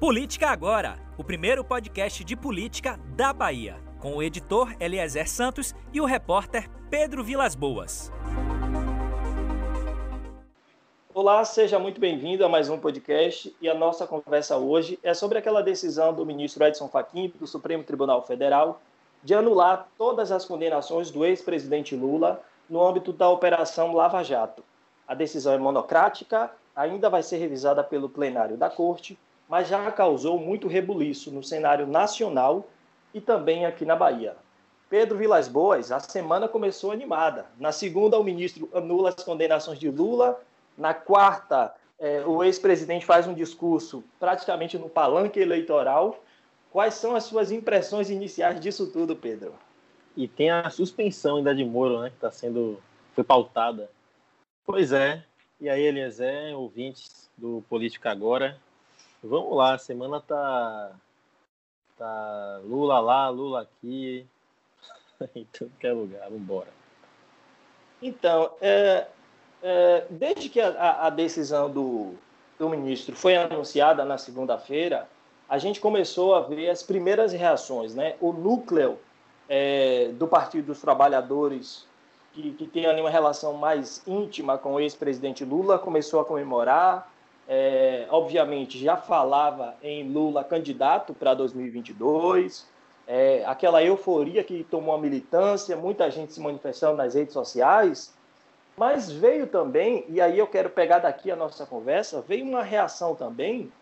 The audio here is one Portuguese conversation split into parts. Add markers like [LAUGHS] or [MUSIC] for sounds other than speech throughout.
Política Agora, o primeiro podcast de política da Bahia, com o editor Eliezer Santos e o repórter Pedro Vilas Boas. Olá, seja muito bem-vindo a mais um podcast e a nossa conversa hoje é sobre aquela decisão do ministro Edson Fachin do Supremo Tribunal Federal de anular todas as condenações do ex-presidente Lula no âmbito da Operação Lava Jato. A decisão é monocrática, ainda vai ser revisada pelo plenário da Corte mas já causou muito rebuliço no cenário nacional e também aqui na Bahia. Pedro Vilas Boas, a semana começou animada. Na segunda, o ministro anula as condenações de Lula. Na quarta, eh, o ex-presidente faz um discurso praticamente no palanque eleitoral. Quais são as suas impressões iniciais disso tudo, Pedro? E tem a suspensão ainda de Moro, né, que está sendo foi pautada. Pois é. E aí, Eliezer, ouvintes do Política Agora, Vamos lá, a semana tá. Tá Lula lá, Lula aqui. [LAUGHS] em tudo que é lugar, vamos embora. Então, é, é, desde que a, a decisão do, do ministro foi anunciada na segunda-feira, a gente começou a ver as primeiras reações. Né? O núcleo é, do Partido dos Trabalhadores, que, que tem ali uma relação mais íntima com o ex-presidente Lula, começou a comemorar é, obviamente já falava em Lula candidato para 2022, é, aquela euforia que tomou a militância, muita gente se manifestando nas redes sociais, mas veio também, e aí eu quero pegar daqui a nossa conversa, veio uma reação também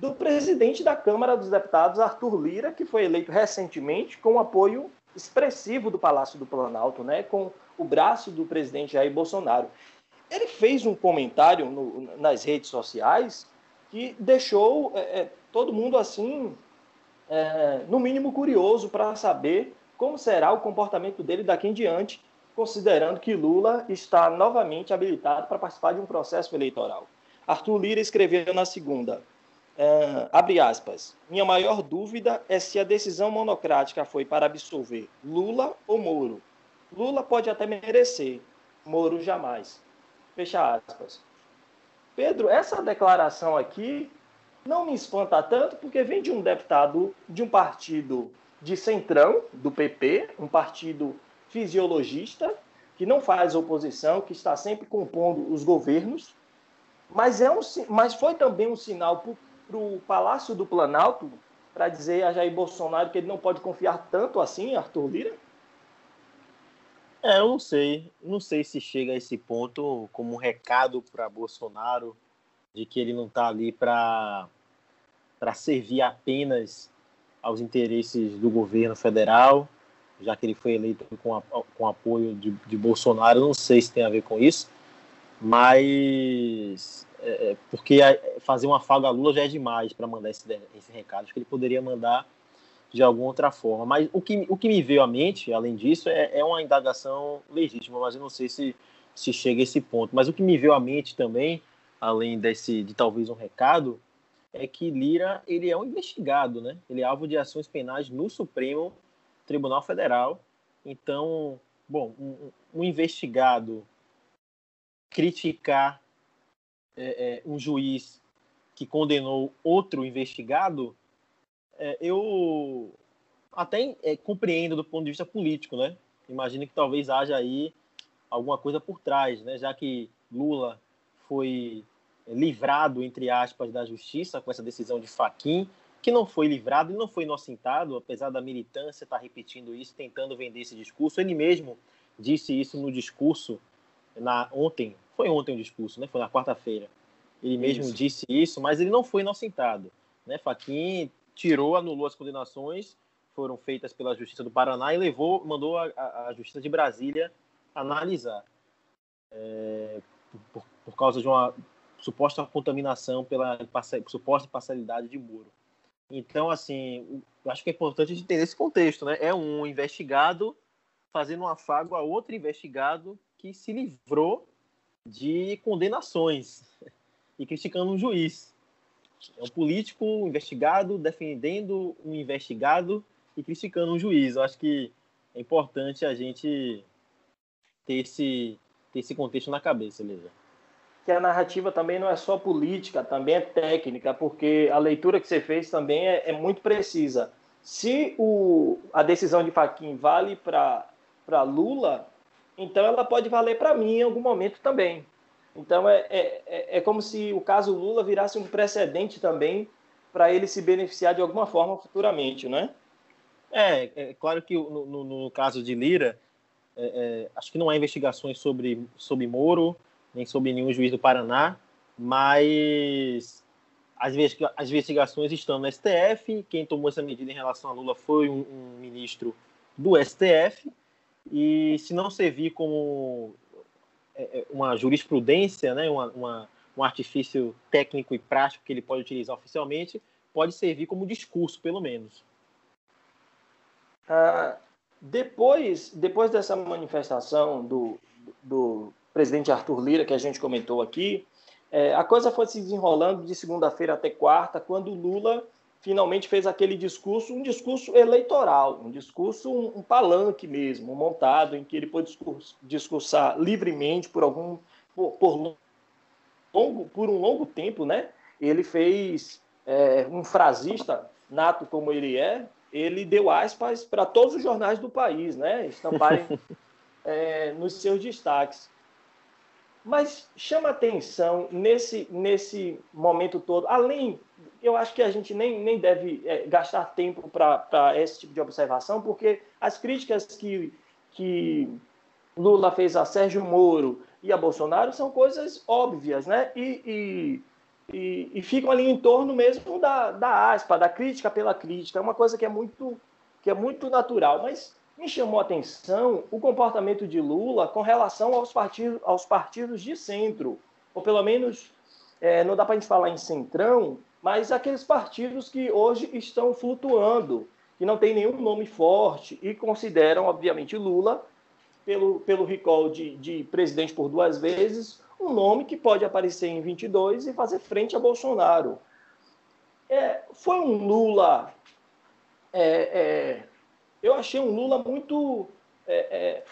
do presidente da Câmara dos Deputados, Arthur Lira, que foi eleito recentemente com apoio expressivo do Palácio do Planalto, né, com o braço do presidente Jair Bolsonaro. Ele fez um comentário no, nas redes sociais que deixou é, é, todo mundo assim, é, no mínimo curioso para saber como será o comportamento dele daqui em diante, considerando que Lula está novamente habilitado para participar de um processo eleitoral. Arthur Lira escreveu na segunda, é, abre aspas, minha maior dúvida é se a decisão monocrática foi para absolver Lula ou Moro. Lula pode até merecer, Moro jamais. Fecha aspas. Pedro, essa declaração aqui não me espanta tanto, porque vem de um deputado de um partido de centrão, do PP, um partido fisiologista, que não faz oposição, que está sempre compondo os governos, mas, é um, mas foi também um sinal para o Palácio do Planalto para dizer a Jair Bolsonaro que ele não pode confiar tanto assim em Arthur Lira? É, eu não sei. Não sei se chega a esse ponto como um recado para Bolsonaro de que ele não está ali para servir apenas aos interesses do governo federal, já que ele foi eleito com, a, com apoio de, de Bolsonaro. Não sei se tem a ver com isso, mas é, é porque fazer uma faga a Lula já é demais para mandar esse, esse recado. Acho que ele poderia mandar de alguma outra forma. Mas o que, o que me veio à mente, além disso, é, é uma indagação legítima, mas eu não sei se, se chega a esse ponto. Mas o que me veio à mente também, além desse de talvez um recado, é que Lira ele é um investigado, né? Ele é alvo de ações penais no Supremo Tribunal Federal. Então, bom, um, um investigado criticar é, é, um juiz que condenou outro investigado é, eu até é, compreendo do ponto de vista político, né? Imagino que talvez haja aí alguma coisa por trás, né? Já que Lula foi livrado, entre aspas, da justiça com essa decisão de Faquim, que não foi livrado, ele não foi inocentado, apesar da militância estar repetindo isso, tentando vender esse discurso. Ele mesmo disse isso no discurso na ontem, foi ontem o discurso, né? Foi na quarta-feira. Ele mesmo isso. disse isso, mas ele não foi inocentado, né? Faquim tirou, anulou as condenações, foram feitas pela Justiça do Paraná e levou, mandou a, a, Justiça de Brasília analisar. É, por, por, causa de uma suposta contaminação pela suposta parcialidade de Moro. Então, assim, acho que é importante entender esse contexto, né? É um investigado fazendo um afago a outro investigado que se livrou de condenações [LAUGHS] e criticando um juiz. É um político investigado defendendo um investigado e criticando um juiz. Eu acho que é importante a gente ter esse, ter esse contexto na cabeça, Elisa. que a narrativa também não é só política, também é técnica, porque a leitura que você fez também é, é muito precisa. Se o, a decisão de Faquim vale para Lula, então ela pode valer para mim em algum momento também. Então é, é, é, é como se o caso Lula virasse um precedente também para ele se beneficiar de alguma forma futuramente, né? É, é claro que no, no, no caso de Lira, é, é, acho que não há investigações sobre, sobre Moro, nem sobre nenhum juiz do Paraná, mas as, as investigações estão no STF. Quem tomou essa medida em relação a Lula foi um, um ministro do STF, e se não servir como é, é, uma jurisprudência, né, uma, uma, um artifício técnico e prático que ele pode utilizar oficialmente, pode servir como discurso, pelo menos. Ah, depois, depois dessa manifestação do, do presidente Arthur Lira, que a gente comentou aqui, é, a coisa foi se desenrolando de segunda-feira até quarta, quando Lula finalmente fez aquele discurso, um discurso eleitoral, um discurso, um, um palanque mesmo, montado, em que ele pôde discursar livremente por algum por, por, longo, por um longo tempo, né? Ele fez é, um frasista nato como ele é, ele deu aspas para todos os jornais do país, né? Estamparem é, [LAUGHS] nos seus destaques. Mas chama atenção nesse, nesse momento todo, além, eu acho que a gente nem, nem deve é, gastar tempo para esse tipo de observação, porque as críticas que, que Lula fez a Sérgio Moro e a Bolsonaro são coisas óbvias, né? E, e, e, e ficam ali em torno mesmo da, da aspa, da crítica pela crítica. É uma coisa que é muito, que é muito natural. Mas me chamou a atenção o comportamento de Lula com relação aos partidos, aos partidos de centro, ou pelo menos é, não dá para a gente falar em centrão, mas aqueles partidos que hoje estão flutuando, que não tem nenhum nome forte e consideram, obviamente, Lula, pelo, pelo recall de, de presidente por duas vezes, um nome que pode aparecer em 22 e fazer frente a Bolsonaro. É, foi um Lula é, é, eu achei um Lula muito. É, é,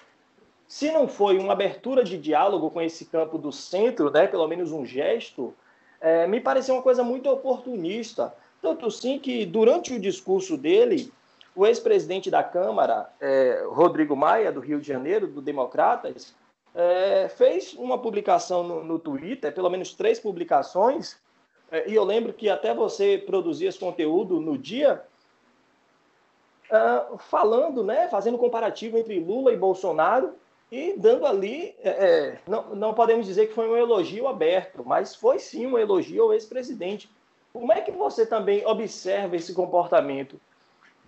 se não foi uma abertura de diálogo com esse campo do centro, né, pelo menos um gesto, é, me pareceu uma coisa muito oportunista. Tanto sim que, durante o discurso dele, o ex-presidente da Câmara, é, Rodrigo Maia, do Rio de Janeiro, do Democratas, é, fez uma publicação no, no, Twitter, pelo menos três publicações, é, e eu lembro que até você produzia esse conteúdo no dia, uh, falando, né, fazendo comparativo entre Lula e Bolsonaro e dando ali, é, é, não, não podemos dizer que foi um elogio aberto, mas foi sim um elogio ao ex-presidente. Como é que você também observa esse comportamento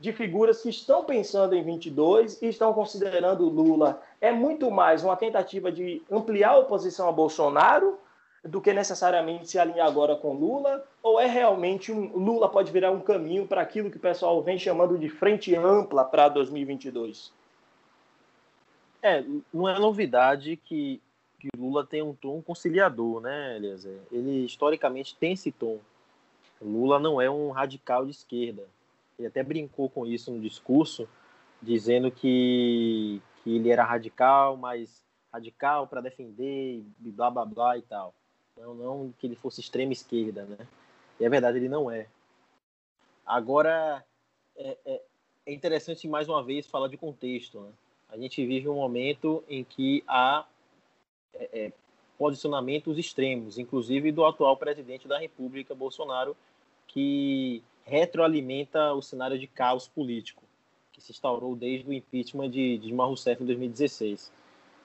de figuras que estão pensando em 22 e estão considerando Lula é muito mais uma tentativa de ampliar a oposição a Bolsonaro do que necessariamente se alinhar agora com Lula? Ou é realmente um Lula pode virar um caminho para aquilo que o pessoal vem chamando de frente ampla para 2022? É, não é novidade que, que Lula tem um tom conciliador, né, Eliezer? Ele historicamente tem esse tom. Lula não é um radical de esquerda. Ele até brincou com isso no discurso, dizendo que, que ele era radical, mas radical para defender e blá blá blá e tal. Não, não que ele fosse extrema esquerda, né? E é verdade, ele não é. Agora, é, é, é interessante mais uma vez falar de contexto. Né? A gente vive um momento em que há é, é, posicionamentos extremos, inclusive do atual presidente da República, Bolsonaro, que retroalimenta o cenário de caos político que se instaurou desde o impeachment de, Dilma Rousseff em 2016.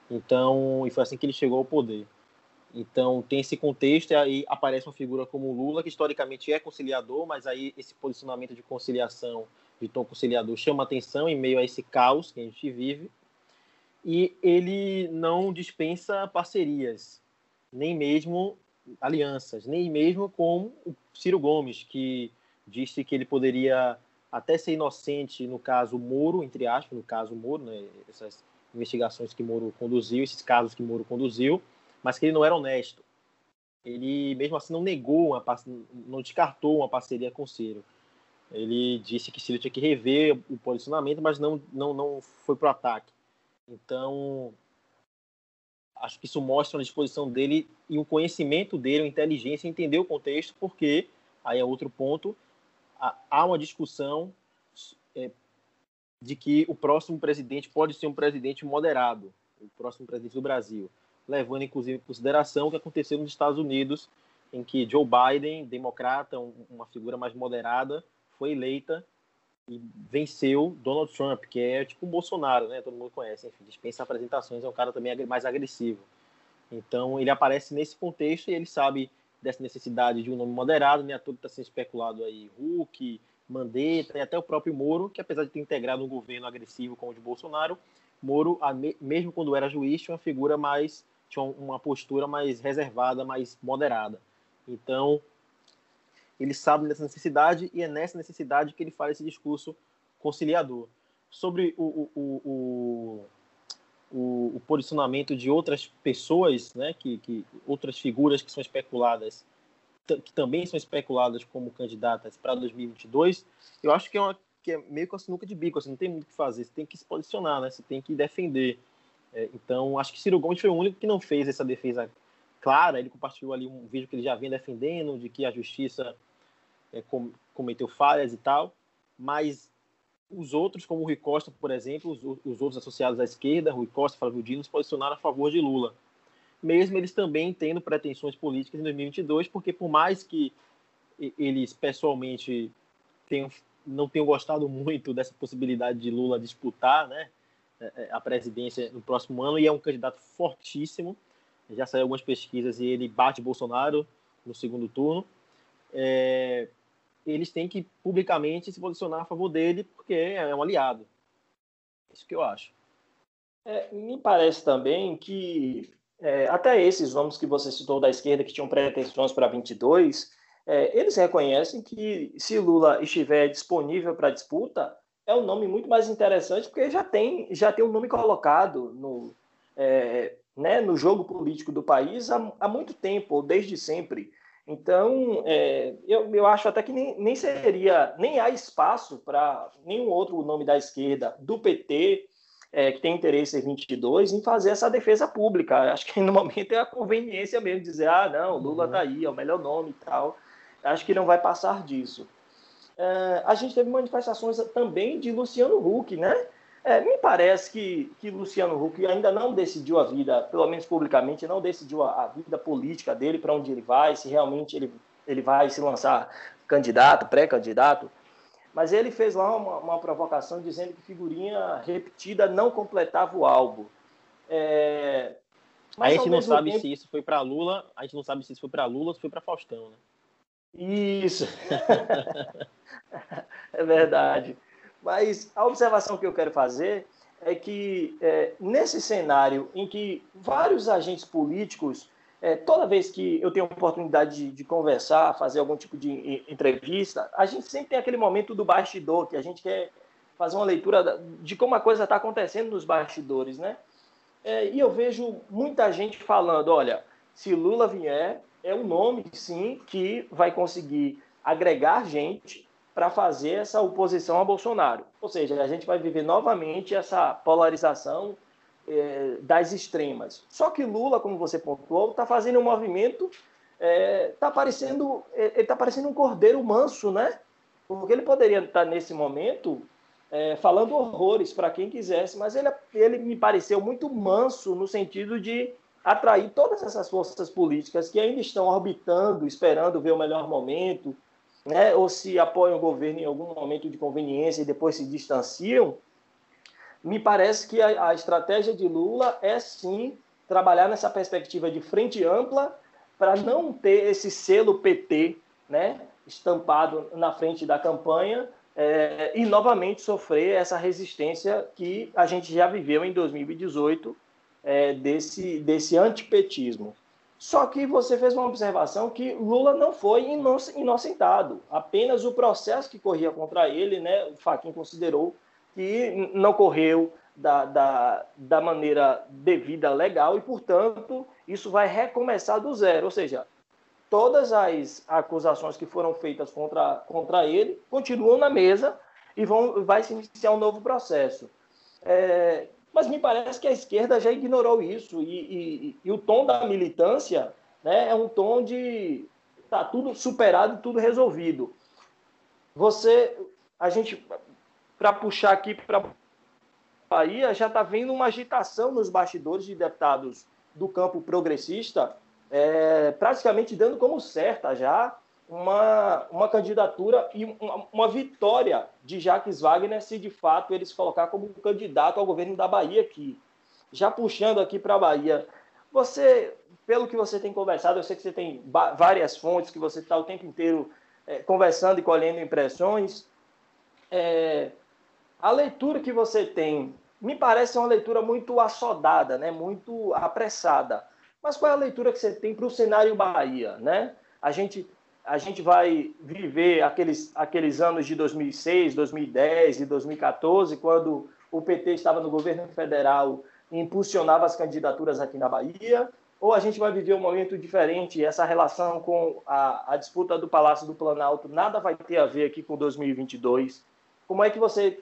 Então, e foi assim que ele chegou ao poder. Então tem esse contexto e aí aparece uma figura como Lula, que historicamente é conciliador, mas aí esse posicionamento de conciliação, de tom conciliador, chama atenção em meio a esse caos que a gente vive. E ele não dispensa parcerias, nem mesmo alianças, nem mesmo com o Ciro Gomes, que disse que ele poderia até ser inocente no caso Moro, entre aspas, no caso Moro, né, essas investigações que Moro conduziu, esses casos que Moro conduziu, mas que ele não era honesto. Ele, mesmo assim, não negou, uma, não descartou uma parceria com o Ciro. Ele disse que Ciro tinha que rever o posicionamento, mas não, não, não foi para o ataque. Então, acho que isso mostra a disposição dele e o conhecimento dele, a inteligência, entender o contexto, porque aí é outro ponto. Há uma discussão é, de que o próximo presidente pode ser um presidente moderado, o próximo presidente do Brasil, levando inclusive em consideração o que aconteceu nos Estados Unidos, em que Joe Biden, democrata, uma figura mais moderada, foi eleita e venceu Donald Trump, que é tipo o Bolsonaro, né? Todo mundo conhece, enfim, dispensa apresentações, é um cara também mais agressivo. Então ele aparece nesse contexto e ele sabe dessa necessidade de um nome moderado, né? Tudo está sendo especulado aí, Hulk, Mandetta e até o próprio Moro, que apesar de ter integrado um governo agressivo como o de Bolsonaro, Moro, mesmo quando era juiz, tinha uma figura mais, tinha uma postura mais reservada, mais moderada. Então, ele sabe dessa necessidade e é nessa necessidade que ele faz esse discurso conciliador. Sobre o, o, o, o, posicionamento de outras pessoas, né, que, que outras figuras que são especuladas, que também são especuladas como candidatas para 2022, eu acho que é, uma, que é meio com a sinuca de bico, assim, não tem muito o que fazer, você tem que se posicionar, né, você tem que defender. É, então, acho que Ciro Gomes foi o único que não fez essa defesa clara, ele compartilhou ali um vídeo que ele já vem defendendo, de que a justiça é, com, cometeu falhas e tal, mas os outros, como o Rui Costa, por exemplo, os, os outros associados à esquerda, Rui Costa, Flávio Dino, se posicionaram a favor de Lula. Mesmo eles também tendo pretensões políticas em 2022, porque por mais que eles pessoalmente tenham, não tenham gostado muito dessa possibilidade de Lula disputar né, é, é, a presidência no próximo ano, e é um candidato fortíssimo, já saiu algumas pesquisas e ele bate Bolsonaro no segundo turno. É, eles têm que publicamente se posicionar a favor dele, porque é um aliado. Isso que eu acho. É, me parece também que é, até esses nomes que você citou da esquerda que tinham pretensões para 22, é, eles reconhecem que se Lula estiver disponível para disputa, é um nome muito mais interessante, porque já tem já tem um nome colocado no, é, né, no jogo político do país há, há muito tempo, ou desde sempre. Então, é, eu, eu acho até que nem, nem seria, nem há espaço para nenhum outro nome da esquerda, do PT, é, que tem interesse em 22, em fazer essa defesa pública. [LAUGHS] Acho que no momento é a conveniência mesmo, dizer, ah, não, Lula está aí, é o melhor nome e tal. Acho que não vai passar disso. É, a gente teve manifestações também de Luciano Huck, né? É, me parece que, que Luciano Huck ainda não decidiu a vida, pelo menos publicamente, não decidiu a, a vida política dele, para onde ele vai, se realmente ele, ele vai se lançar candidato, pré-candidato. Mas ele fez lá uma, uma, provocação dizendo que figurinha repetida não completava o álbum. É, a gente não sabe tempo... se isso foi para Lula, a gente não sabe se isso foi para Lula ou se foi para Faustão, né? Isso. [LAUGHS] é verdade. Mas a observação que eu quero fazer é que, é, nesse cenário em que vários agentes políticos, é, toda vez que eu tenho a oportunidade de, de, conversar, fazer algum tipo de entrevista, a gente sempre tem aquele momento do bastidor, que a gente quer fazer uma leitura de como a coisa está acontecendo nos bastidores, né? É, e eu vejo muita gente falando, olha, se Lula vier, é um nome, sim, que vai conseguir agregar gente para fazer essa oposição a Bolsonaro. Ou seja, a gente vai viver novamente essa polarização é, das extremas. Só que Lula, como você pontuou, está fazendo um movimento, está é, parecendo, é, está parecendo um cordeiro manso, né? Porque ele poderia estar nesse momento falando horrores para quem quisesse, mas ele, ele me pareceu muito manso no sentido de atrair todas essas forças políticas que ainda estão orbitando, esperando ver o melhor momento, né, ou se apoiam o governo em algum momento de conveniência e depois se distanciam, me parece que a, a estratégia de Lula é sim trabalhar nessa perspectiva de frente ampla para não ter esse selo PT né, estampado na frente da campanha é, e novamente sofrer essa resistência que a gente já viveu em 2018 é, desse, desse antipetismo. Só que você fez uma observação que Lula não foi inocentado. Apenas o processo que corria contra ele, né, o Faquin considerou que não correu da, da, da maneira devida legal e, portanto, isso vai recomeçar do zero. Ou seja, todas as acusações que foram feitas contra, contra ele continuam na mesa e vão, vai se iniciar um novo processo. É, Mas me parece que a esquerda já ignorou isso e, e, e o tom da militância né, é um tom de tá tudo superado, tudo resolvido. Você, a gente, para puxar aqui para Bahia, já está vendo uma agitação nos bastidores de deputados do campo progressista, é, praticamente dando como certa já uma, uma candidatura e uma, uma, vitória de Jacques Wagner se de fato eles colocar como candidato ao governo da Bahia aqui. Já puxando aqui para a Bahia, você, pelo que você tem conversado, eu sei que você tem várias fontes, que você está o tempo inteiro é, conversando e colhendo impressões. É, a leitura que você tem me parece uma leitura muito assodada, né? muito apressada. Mas qual é a leitura que você tem para o cenário Bahia? Né? A gente a gente vai viver aqueles, aqueles anos de 2006, 2010 e 2014, quando o PT estava no governo federal e impulsionava as candidaturas aqui na Bahia, ou a gente vai viver um momento diferente, essa relação com a, a disputa do Palácio do Planalto nada vai ter a ver aqui com 2022. Como é que você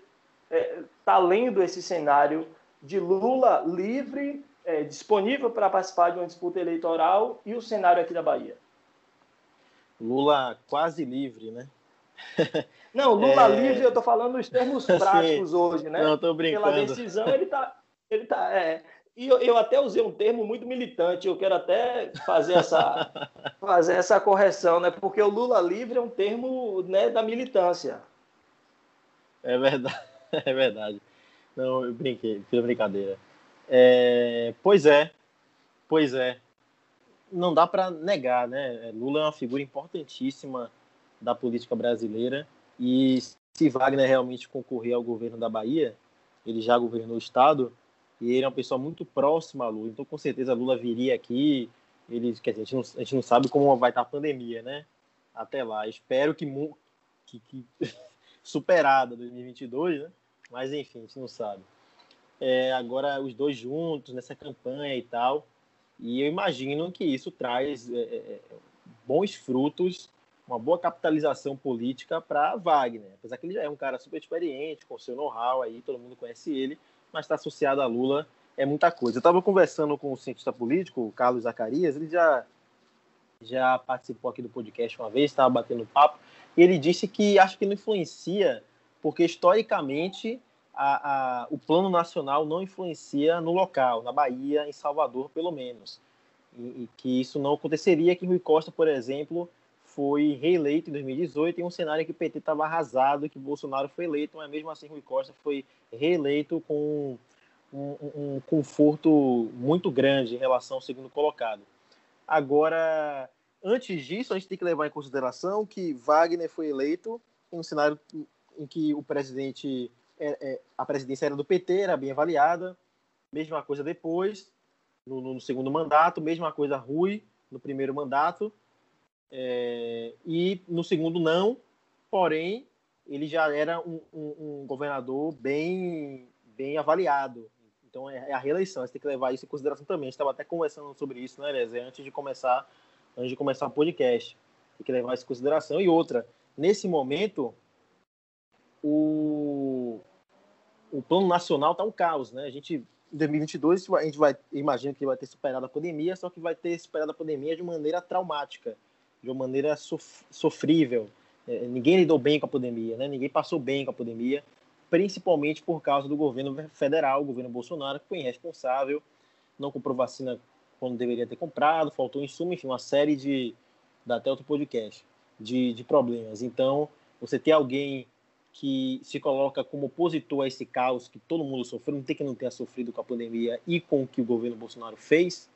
está é, tá lendo esse cenário de Lula livre, é, disponível para participar de uma disputa eleitoral e o cenário aqui da Bahia? Lula quase livre, né? [LAUGHS] Não, Lula é... livre, eu estou falando nos termos [LAUGHS] práticos Sim. hoje, né? Não, estou brincando. Pela decisão, ele está. Ele tá, é... E eu, eu, até usei um termo muito militante, eu quero até fazer essa, [LAUGHS] fazer essa correção, né? Porque o Lula livre é um termo né, da militância. É verdade, é verdade. Não, eu brinquei, fiz brincadeira. É, pois é, pois é não dá para negar, né? Lula é uma figura importantíssima da política brasileira e se Wagner realmente concorrer ao governo da Bahia, ele já governou o estado e ele é uma pessoa muito próxima a Lula, então com certeza Lula viria aqui. Ele, dizer, a gente, não, a gente não sabe como vai estar a pandemia, né? Até lá, espero que, que, que [LAUGHS] superada 2022, né? Mas enfim, a gente não sabe. É, agora os dois juntos nessa campanha e tal, e eu imagino que isso traz é, é, é, bons frutos, uma boa capitalização política para Wagner. Apesar que ele já é um cara super experiente, com seu know-how aí, todo mundo conhece ele, mas está associado a Lula é muita coisa. Eu estava conversando com o cientista político, o Carlos Zacarias, ele já, já participou aqui do podcast uma vez, estava batendo papo, e ele disse que acho que não influencia, porque historicamente a, a, o plano nacional não influencia no local, na Bahia, em Salvador, pelo menos. E, e, que isso não aconteceria, que Rui Costa, por exemplo, foi reeleito em 2018 em um cenário que o PT estava arrasado, que Bolsonaro foi eleito, mas mesmo assim Rui Costa foi reeleito com um, um, conforto muito grande em relação ao segundo colocado. Agora, antes disso, a gente tem que levar em consideração que Wagner foi eleito em um cenário em que o presidente é, é, a presidência era do PT, era bem avaliada. Mesma coisa depois, no, no segundo mandato, mesma coisa Rui no primeiro mandato. É, e no segundo não, porém ele já era um, um, um, governador bem, bem avaliado. Então é, é a reeleição, você tem que levar isso em consideração também. A gente estava até conversando sobre isso, né, antes de começar, antes de começar o podcast. Tem que levar isso em consideração. E outra, nesse momento, o, o plano nacional está um caos, né? A gente em 2022 a gente vai imagina que vai ter superado a pandemia, só que vai ter superado a pandemia de maneira traumática, de uma maneira sof sofrível. É, ninguém lidou bem com a pandemia, né? Ninguém passou bem com a pandemia, principalmente por causa do governo federal, o governo Bolsonaro, que foi irresponsável, não comprou vacina quando deveria ter comprado, faltou insumo, enfim, uma série de dá até outro podcast de, de problemas. Então, você ter alguém que se coloca como opositor a esse caos que todo mundo sofreu, não tem que não tenha sofrido com a pandemia e com o que o governo Bolsonaro fez,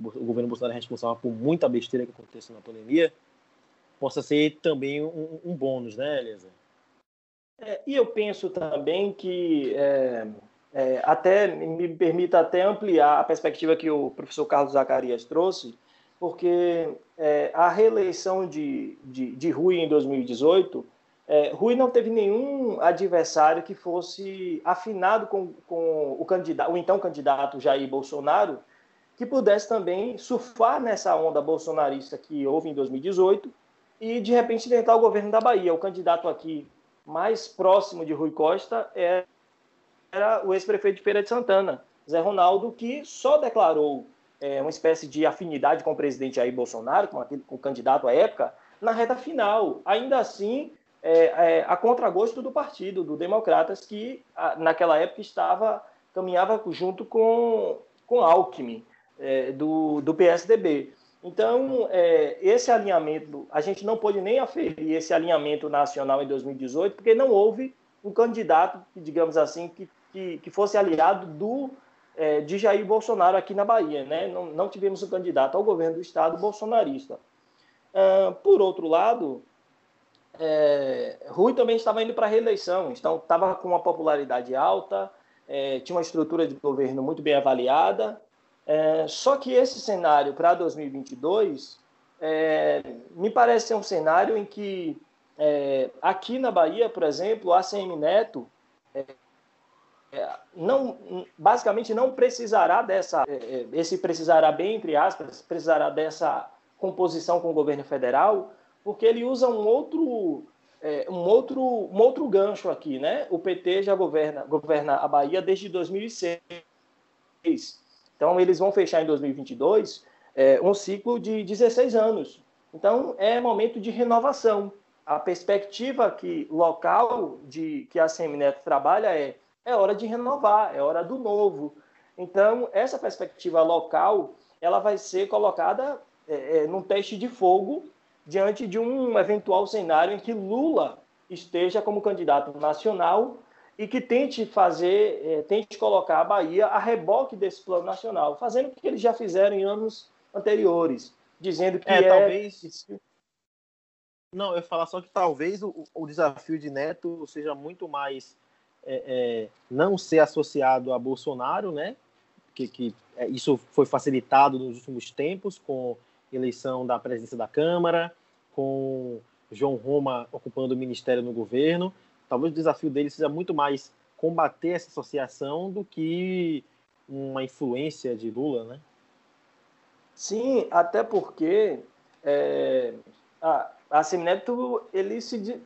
o governo Bolsonaro é responsável por muita besteira que aconteceu na pandemia, possa ser também um, um bônus, né, Elisa? É, e eu penso também que é, é, até me permita até ampliar a perspectiva que o professor Carlos Zacarias trouxe, porque é, a reeleição de, de, de Rui em 2018 é, Rui não teve nenhum adversário que fosse afinado com, com o, candidato, o então candidato Jair Bolsonaro, que pudesse também surfar nessa onda bolsonarista que houve em 2018 e, de repente, tentar o governo da Bahia. O candidato aqui mais próximo de Rui Costa é era o ex-prefeito de Feira de Santana, Zé Ronaldo, que só declarou é, uma espécie de afinidade com o presidente Jair Bolsonaro, com, aquele, com o candidato à época, na reta final. Ainda assim, é, é, a contragosto do partido, do Democratas, que a, naquela época estava caminhava junto com, com Alckmin, é, do, do PSDB. Então, é, esse alinhamento, a gente não pôde nem aferir esse alinhamento nacional em 2018, porque não houve um candidato, digamos assim, que, que, que fosse aliado do, é, de Jair Bolsonaro aqui na Bahia. Né? Não, não tivemos um candidato ao governo do Estado bolsonarista. Uh, por outro lado, é, Rui também estava indo para a reeleição, então estava com uma popularidade alta, é, tinha uma estrutura de governo muito bem avaliada. É, só que esse cenário para 2022 é, me parece ser um cenário em que é, aqui na Bahia, por exemplo, a ACM Neto é, não, basicamente não precisará dessa, esse precisará bem entre aspas, precisará dessa composição com o governo federal, porque ele usa um outro é, um, outro, um outro gancho aqui, né? O PT já governa, governa a Bahia desde 2006. Então, eles vão fechar em 2022 é, um ciclo de 16 anos. Então, é momento de renovação. A perspectiva que local de que a Semineto trabalha é é hora de renovar, é hora do novo. Então, essa perspectiva local ela vai ser colocada é, é, num teste de fogo diante de um eventual cenário em que Lula esteja como candidato nacional e que tente fazer, é, tente colocar a Bahia a reboque desse plano nacional, fazendo o que eles já fizeram em anos anteriores, dizendo que é, é... talvez não, eu falar só que talvez o, o desafio de Neto seja muito mais é, é, não ser associado a Bolsonaro, né? Que, que é, isso foi facilitado nos últimos tempos com eleição da presidência da Câmara, com João Roma ocupando o ministério no governo. Talvez o desafio dele seja muito mais combater essa associação do que uma influência de Lula, né? Sim, até porque é, a, a Semineto, ele se,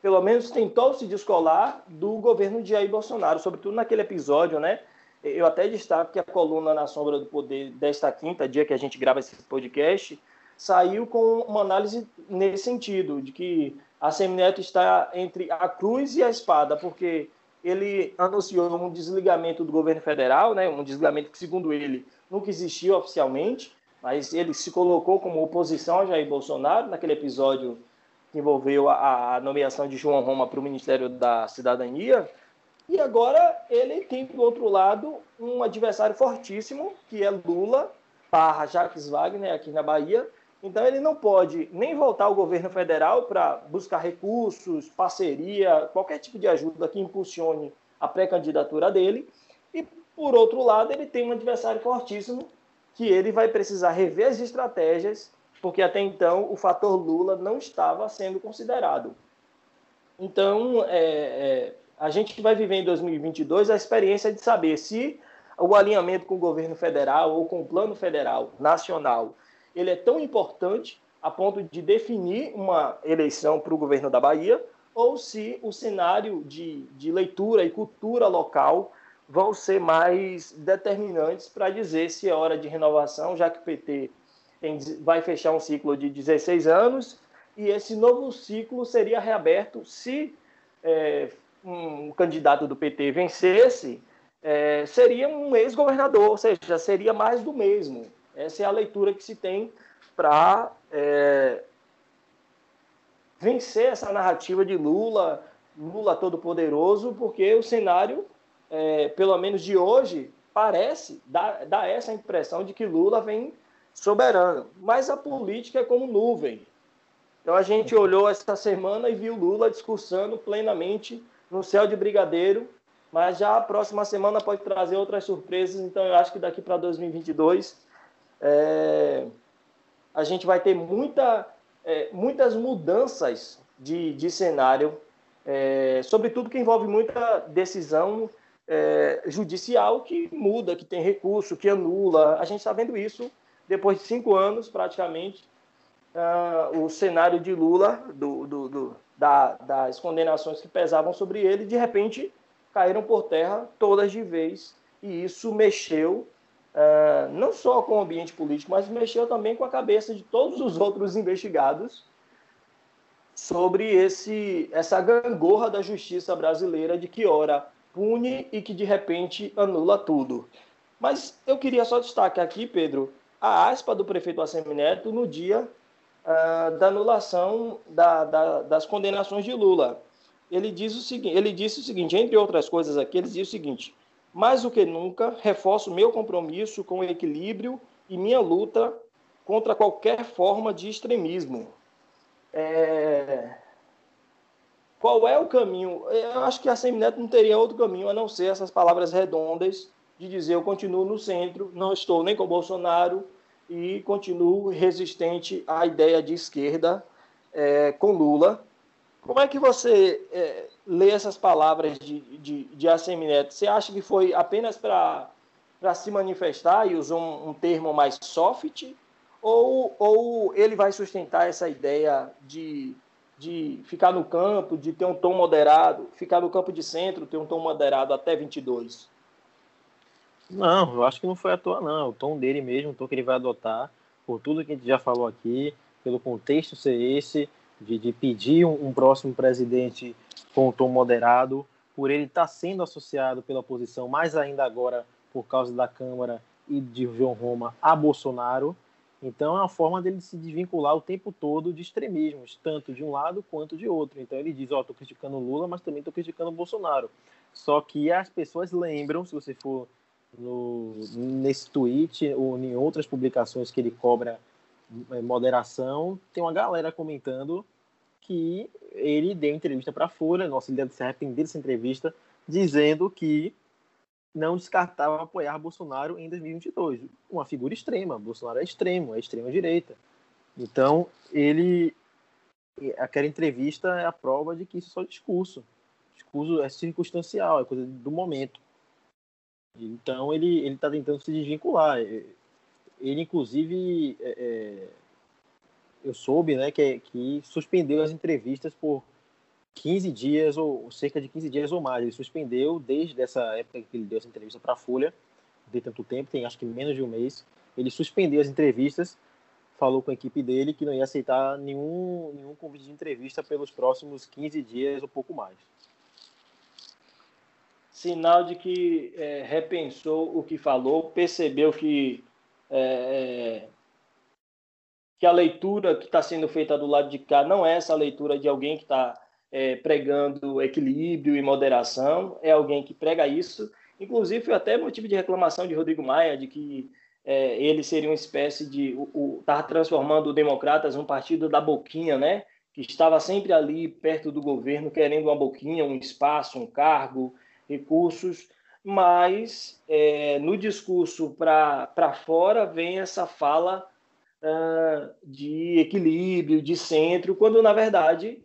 pelo menos tentou se descolar do governo de Jair Bolsonaro, sobretudo naquele episódio, né? Eu até destaco que a coluna Na Sombra do Poder desta quinta, dia que a gente grava esse podcast, saiu com uma análise nesse sentido, de que a Semineto está entre a cruz e a espada, porque ele anunciou um desligamento do governo federal, né, um desligamento que, segundo ele, nunca existiu oficialmente, mas ele se colocou como oposição a Jair Bolsonaro naquele episódio que envolveu a, a nomeação de João Roma para o Ministério da Cidadania, e agora ele tem, do outro lado, um adversário fortíssimo, que é Lula, barra Jacques Wagner, aqui na Bahia. Então ele não pode nem voltar ao governo federal para buscar recursos, parceria, qualquer tipo de ajuda que impulsione a pré-candidatura dele. E, por outro lado, ele tem um adversário fortíssimo, que ele vai precisar rever as estratégias, porque até então o fator Lula não estava sendo considerado. Então, é, é, a gente vai viver em 2022 a experiência de saber se o alinhamento com o governo federal ou com o plano federal nacional ele é tão importante a ponto de definir uma eleição para o governo da Bahia ou se o cenário de, de leitura e cultura local vão ser mais determinantes para dizer se é hora de renovação, já que o PT tem, vai fechar um ciclo de 16 anos e esse novo ciclo seria reaberto se é, um candidato do PT vencesse, é, seria um ex-governador, ou seja, seria mais do mesmo. Essa é a leitura que se tem para é, vencer essa narrativa de Lula, Lula todo-poderoso, porque o cenário, é, pelo menos de hoje, parece dar essa impressão de que Lula vem soberano. Mas a política é como nuvem. Então a gente olhou essa semana e viu Lula discursando plenamente no céu de brigadeiro, mas já a próxima semana pode trazer outras surpresas, então eu acho que daqui para 2022 é, a gente vai ter muita, é, muitas mudanças de, de cenário, é, sobretudo que envolve muita decisão é, judicial que muda, que tem recurso, que anula. A gente está vendo isso depois de cinco anos, praticamente, uh, o cenário de Lula, do, do, do da, das condenações que pesavam sobre ele, de repente caíram por terra todas de vez. E isso mexeu uh, não só com o ambiente político, mas mexeu também com a cabeça de todos os outros investigados sobre esse, essa gangorra da justiça brasileira de que ora pune e que de repente anula tudo. Mas eu queria só destacar aqui, Pedro, a aspa do prefeito Assemineto no dia uh, da anulação da, da, das condenações de Lula. Ele, diz o seguinte, ele disse o seguinte, entre outras coisas aqui, ele diz o seguinte, mais do que nunca, reforço meu compromisso com o equilíbrio e minha luta contra qualquer forma de extremismo. É... Qual é o caminho? Eu acho que a Semineto não teria outro caminho a não ser essas palavras redondas de dizer eu continuo no centro, não estou nem com Bolsonaro e continuo resistente à ideia de esquerda é, com Lula. Como é que você é, lê essas palavras de, de, de Assemineto? Você acha que foi apenas para se manifestar e usou um, um termo mais soft? Ou, ou ele vai sustentar essa ideia de, de ficar no campo, de ter um tom moderado, ficar no campo de centro, ter um tom moderado até 22? Não, eu acho que não foi à toa, não. O tom dele mesmo, o tom que ele vai adotar, por tudo que a gente já falou aqui, pelo contexto ser esse, de, de pedir um, um, próximo presidente com um tom moderado, por ele estar tá sendo associado pela oposição, mais ainda agora por causa da Câmara e de João Roma a Bolsonaro. Então é uma forma dele se desvincular o tempo todo de extremismos, tanto de um lado quanto de outro. Então ele diz, ó, oh, tô criticando Lula, mas também tô criticando Bolsonaro. Só que as pessoas lembram, se você for no, nesse tweet ou em outras publicações que ele cobra é, moderação, tem uma galera comentando que ele deu entrevista para a Folha, nossa, ele deve se arrepender dessa entrevista, dizendo que não descartava apoiar Bolsonaro em 2022. Uma figura extrema, Bolsonaro é extremo, é extrema-direita. Então, ele. Aquela entrevista é a prova de que isso é só discurso. Discurso é circunstancial, é coisa do momento. Então ele ele está tentando se desvincular. Ele inclusive é, é, eu soube, né, que, que suspendeu as entrevistas por 15 dias ou cerca de 15 dias ou mais. Ele suspendeu desde essa época que ele deu essa entrevista para a Folha, de tanto tempo, tem acho que menos de um mês. Ele suspendeu as entrevistas, falou com a equipe dele que não ia aceitar nenhum nenhum convite de entrevista pelos próximos 15 dias ou pouco mais sinal de que é, repensou o que falou, percebeu que, é, é que a leitura que está sendo feita do lado de cá não é essa leitura de alguém que está é, pregando equilíbrio e moderação, é alguém que prega isso. Inclusive, foi até motivo de reclamação de Rodrigo Maia, de que é, ele seria uma espécie de. Estava transformando o Democratas num partido da boquinha, né? Que estava sempre ali perto do governo, querendo uma boquinha, um espaço, um cargo, recursos, mas é, no discurso para fora vem essa fala uh, de equilíbrio, de centro, quando na verdade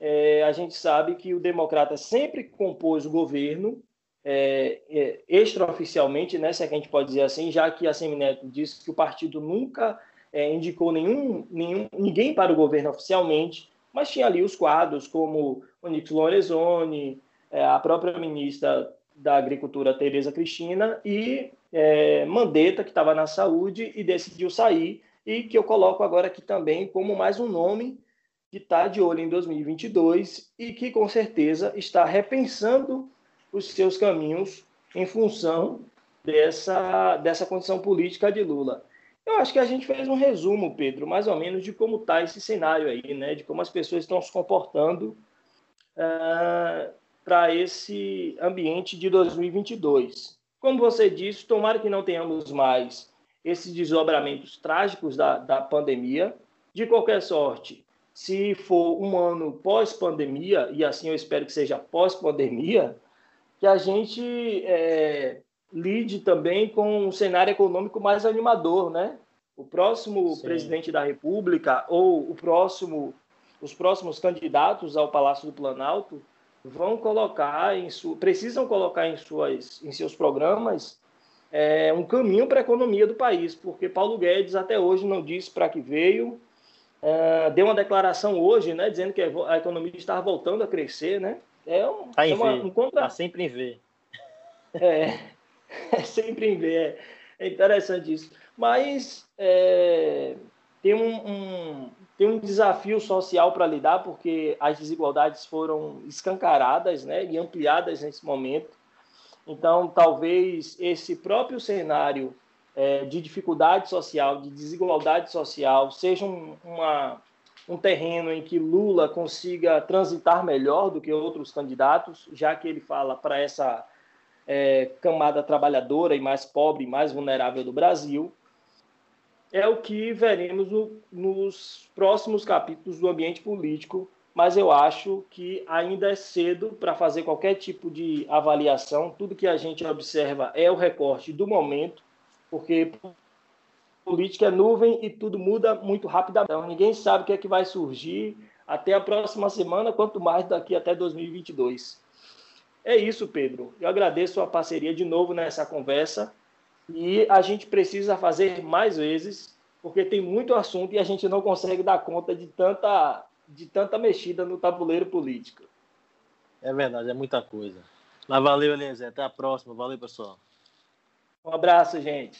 é, a gente sabe que o democrata sempre compôs o governo é, é, extraoficialmente, né, se é que a gente pode dizer assim, já que a Semineto disse que o partido nunca é, indicou nenhum, nenhum, ninguém para o governo oficialmente, mas tinha ali os quadros como Onyx Lorenzoni, é, a própria ministra da Agricultura, Tereza Cristina, e é, Mandetta, que estava na saúde e decidiu sair, e que eu coloco agora aqui também como mais um nome que está de olho em 2022 e que com certeza está repensando os seus caminhos em função dessa, dessa condição política de Lula. Eu acho que a gente fez um resumo, Pedro, mais ou menos de como está esse cenário aí, né? de como as pessoas estão se comportando uh, para esse ambiente de 2022. Como você disse, tomara que não tenhamos mais esses desdobramentos trágicos da, da pandemia. De qualquer sorte, se for um ano pós-pandemia, e assim eu espero que seja pós-pandemia, que a gente é, lide também com um cenário econômico mais animador, né? O próximo Sim. presidente da República ou o próximo, os próximos candidatos ao Palácio do Planalto vão colocar em su... precisam colocar em suas em seus programas é, um caminho para a economia do país, porque Paulo Guedes até hoje não disse para que veio, é, deu uma declaração hoje, né, dizendo que a economia está voltando a crescer, né, É um, tá é uma, um contra... Tá sempre em ver. É, [LAUGHS] é sempre em ver. É, é interessante isso. Mas é, tem um, um, tem um desafio social para lidar, porque as desigualdades foram escancaradas né, e ampliadas nesse momento. Então, talvez esse próprio cenário é, de dificuldade social, de desigualdade social, seja um, uma, um terreno em que Lula consiga transitar melhor do que outros candidatos, já que ele fala para essa é, camada trabalhadora e mais pobre, mais vulnerável do Brasil é o que veremos no, nos próximos capítulos do ambiente político, mas eu acho que ainda é cedo para fazer qualquer tipo de avaliação. Tudo que a gente observa é o recorte do momento, porque política é nuvem e tudo muda muito rapidamente. Então, ninguém sabe o que é que vai surgir até a próxima semana, quanto mais daqui até 2022. É isso, Pedro. Eu agradeço a parceria de novo nessa conversa e a gente precisa fazer mais vezes, porque tem muito assunto e a gente não consegue dar conta de tanta, de tanta mexida no tabuleiro político. É verdade, é muita coisa. Mas valeu, Eliezer. Até a próxima. Valeu, pessoal. Um abraço, gente.